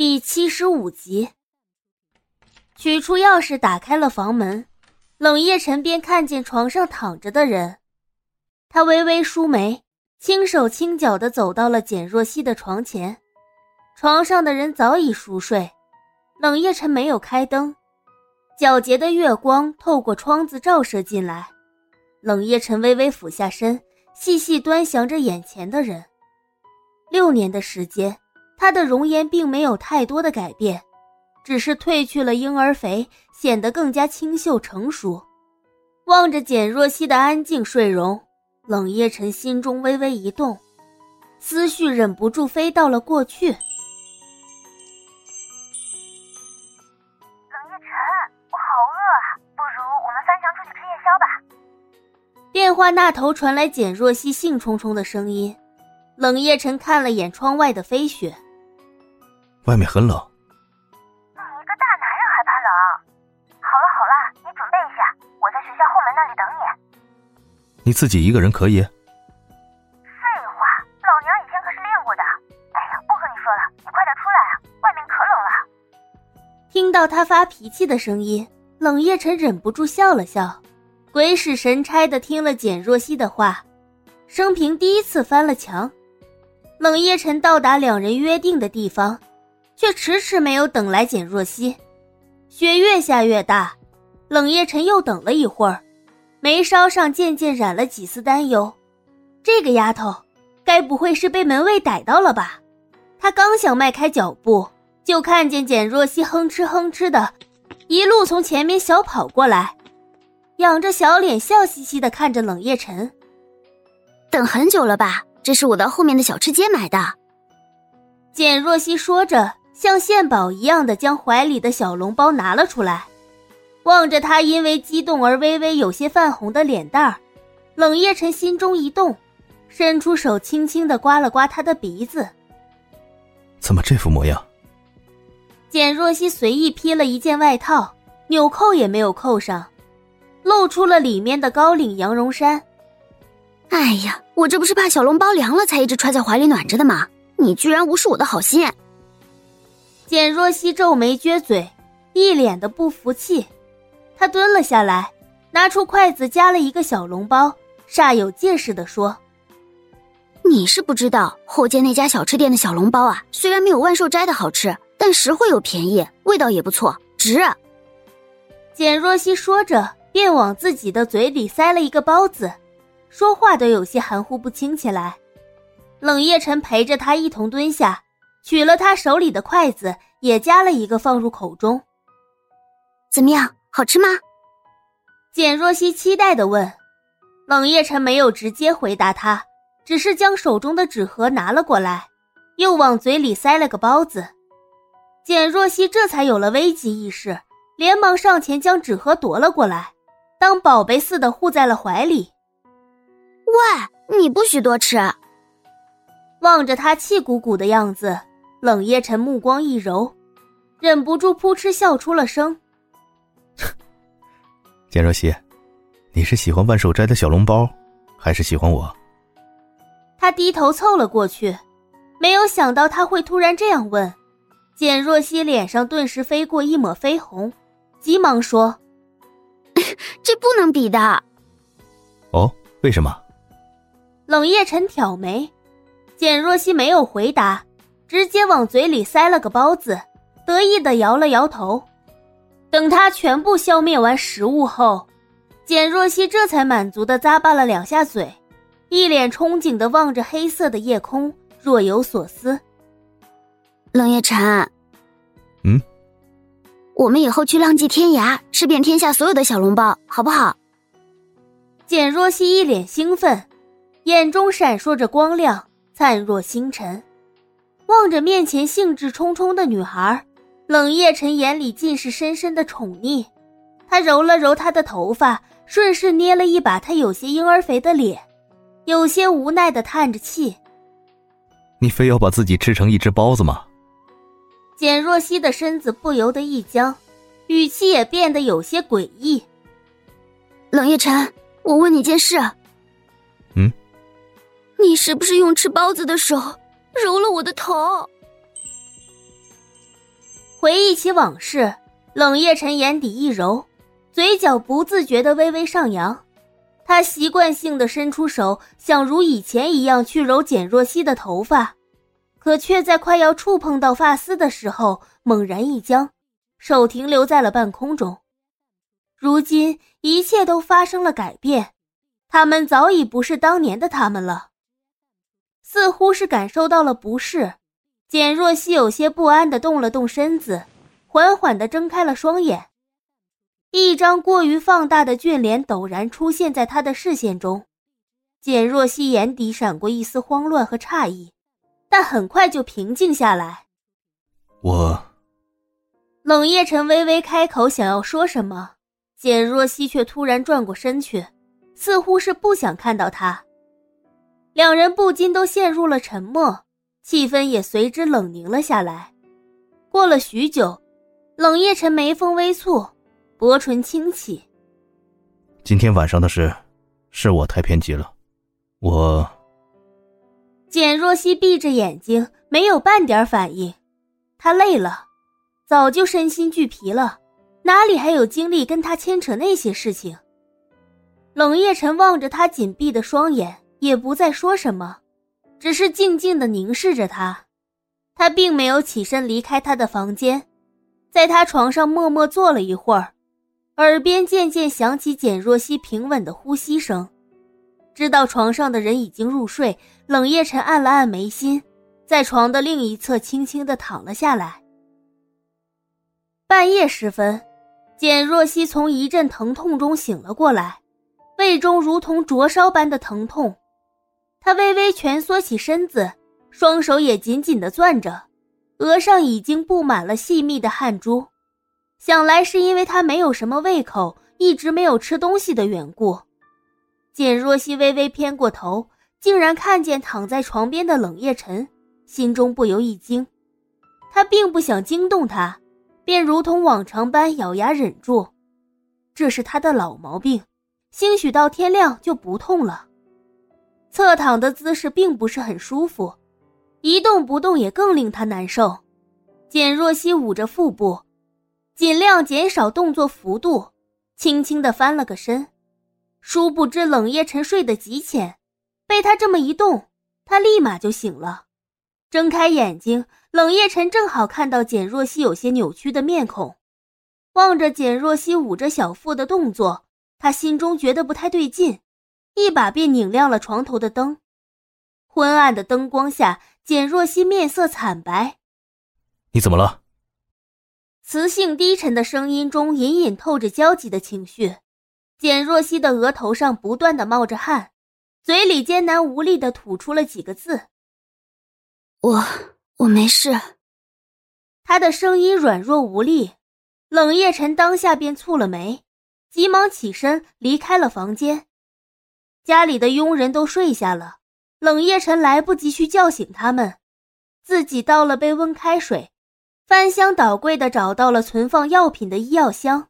第七十五集，取出钥匙，打开了房门。冷夜晨便看见床上躺着的人，他微微舒眉，轻手轻脚的走到了简若曦的床前。床上的人早已熟睡，冷夜晨没有开灯，皎洁的月光透过窗子照射进来。冷夜晨微微俯下身，细细端详着眼前的人。六年的时间。她的容颜并没有太多的改变，只是褪去了婴儿肥，显得更加清秀成熟。望着简若曦的安静睡容，冷夜晨心中微微一动，思绪忍不住飞到了过去。冷夜晨，我好饿啊，不如我们翻墙出去吃夜宵吧。电话那头传来简若曦兴冲冲的声音。冷夜晨看了眼窗外的飞雪。外面很冷，你一个大男人还怕冷？好了好了，你准备一下，我在学校后门那里等你。你自己一个人可以？废话，老娘以前可是练过的。哎呀，不和你说了，你快点出来啊，外面可冷了。听到他发脾气的声音，冷夜晨忍不住笑了笑，鬼使神差的听了简若曦的话，生平第一次翻了墙。冷夜晨到达两人约定的地方。却迟迟没有等来简若曦，雪越下越大，冷夜晨又等了一会儿，眉梢上渐渐染了几丝担忧。这个丫头，该不会是被门卫逮到了吧？他刚想迈开脚步，就看见简若曦哼哧哼哧的，一路从前面小跑过来，仰着小脸，笑嘻嘻的看着冷夜晨。等很久了吧？这是我到后面的小吃街买的。简若曦说着。像献宝一样的将怀里的小笼包拿了出来，望着他因为激动而微微有些泛红的脸蛋儿，冷夜晨心中一动，伸出手轻轻的刮了刮他的鼻子。怎么这副模样？简若曦随意披了一件外套，纽扣也没有扣上，露出了里面的高领羊绒衫。哎呀，我这不是怕小笼包凉了才一直揣在怀里暖着的吗？你居然无视我的好心！简若曦皱眉撅嘴，一脸的不服气。她蹲了下来，拿出筷子夹了一个小笼包，煞有介事的说：“你是不知道后街那家小吃店的小笼包啊，虽然没有万寿斋的好吃，但实惠又便宜，味道也不错，值。”简若曦说着，便往自己的嘴里塞了一个包子，说话都有些含糊不清起来。冷夜晨陪着他一同蹲下。取了他手里的筷子，也夹了一个放入口中。怎么样，好吃吗？简若曦期待的问。冷夜晨没有直接回答他，只是将手中的纸盒拿了过来，又往嘴里塞了个包子。简若曦这才有了危机意识，连忙上前将纸盒夺了过来，当宝贝似的护在了怀里。喂，你不许多吃！望着他气鼓鼓的样子。冷夜晨目光一柔，忍不住扑哧笑出了声。简若曦，你是喜欢万寿斋的小笼包，还是喜欢我？他低头凑了过去，没有想到他会突然这样问。简若曦脸上顿时飞过一抹绯红，急忙说：“这不能比的。”哦，为什么？冷夜晨挑眉，简若曦没有回答。直接往嘴里塞了个包子，得意的摇了摇头。等他全部消灭完食物后，简若曦这才满足的咂巴了两下嘴，一脸憧憬的望着黑色的夜空，若有所思。冷夜晨，嗯，我们以后去浪迹天涯，吃遍天下所有的小笼包，好不好？简若曦一脸兴奋，眼中闪烁着光亮，灿若星辰。望着面前兴致冲冲的女孩，冷夜晨眼里尽是深深的宠溺。他揉了揉她的头发，顺势捏了一把她有些婴儿肥的脸，有些无奈的叹着气：“你非要把自己吃成一只包子吗？”简若曦的身子不由得一僵，语气也变得有些诡异：“冷夜晨，我问你件事。嗯，你是不是用吃包子的手？”揉了我的头。回忆起往事，冷夜晨眼底一揉，嘴角不自觉的微微上扬。他习惯性的伸出手，想如以前一样去揉简若曦的头发，可却在快要触碰到发丝的时候，猛然一僵，手停留在了半空中。如今一切都发生了改变，他们早已不是当年的他们了。似乎是感受到了不适，简若曦有些不安的动了动身子，缓缓的睁开了双眼。一张过于放大的俊脸陡然出现在他的视线中，简若曦眼底闪过一丝慌乱和诧异，但很快就平静下来。我，冷夜晨微微开口想要说什么，简若曦却突然转过身去，似乎是不想看到他。两人不禁都陷入了沉默，气氛也随之冷凝了下来。过了许久，冷夜晨眉峰微蹙。薄唇轻启。今天晚上的事，是我太偏激了。我。简若曦闭着眼睛，没有半点反应。她累了，早就身心俱疲了，哪里还有精力跟他牵扯那些事情？冷夜晨望着他紧闭的双眼，也不再说什么，只是静静的凝视着他。他并没有起身离开他的房间，在他床上默默坐了一会儿。耳边渐渐响起简若曦平稳的呼吸声，知道床上的人已经入睡。冷夜晨按了按眉心，在床的另一侧轻轻的躺了下来。半夜时分，简若曦从一阵疼痛中醒了过来，胃中如同灼烧般的疼痛，他微微蜷缩起身子，双手也紧紧的攥着，额上已经布满了细密的汗珠。想来是因为他没有什么胃口，一直没有吃东西的缘故。简若曦微微偏过头，竟然看见躺在床边的冷夜晨，心中不由一惊。他并不想惊动他，便如同往常般咬牙忍住。这是他的老毛病，兴许到天亮就不痛了。侧躺的姿势并不是很舒服，一动不动也更令他难受。简若曦捂着腹部。尽量减少动作幅度，轻轻的翻了个身。殊不知冷夜晨睡得极浅，被他这么一动，他立马就醒了。睁开眼睛，冷夜晨正好看到简若曦有些扭曲的面孔，望着简若曦捂着小腹的动作，他心中觉得不太对劲，一把便拧亮了床头的灯。昏暗的灯光下，简若曦面色惨白。你怎么了？磁性低沉的声音中隐隐透着焦急的情绪，简若曦的额头上不断的冒着汗，嘴里艰难无力的吐出了几个字：“我我没事。”他的声音软弱无力。冷夜晨当下便蹙了眉，急忙起身离开了房间。家里的佣人都睡下了，冷夜晨来不及去叫醒他们，自己倒了杯温开水。翻箱倒柜的找到了存放药品的医药箱，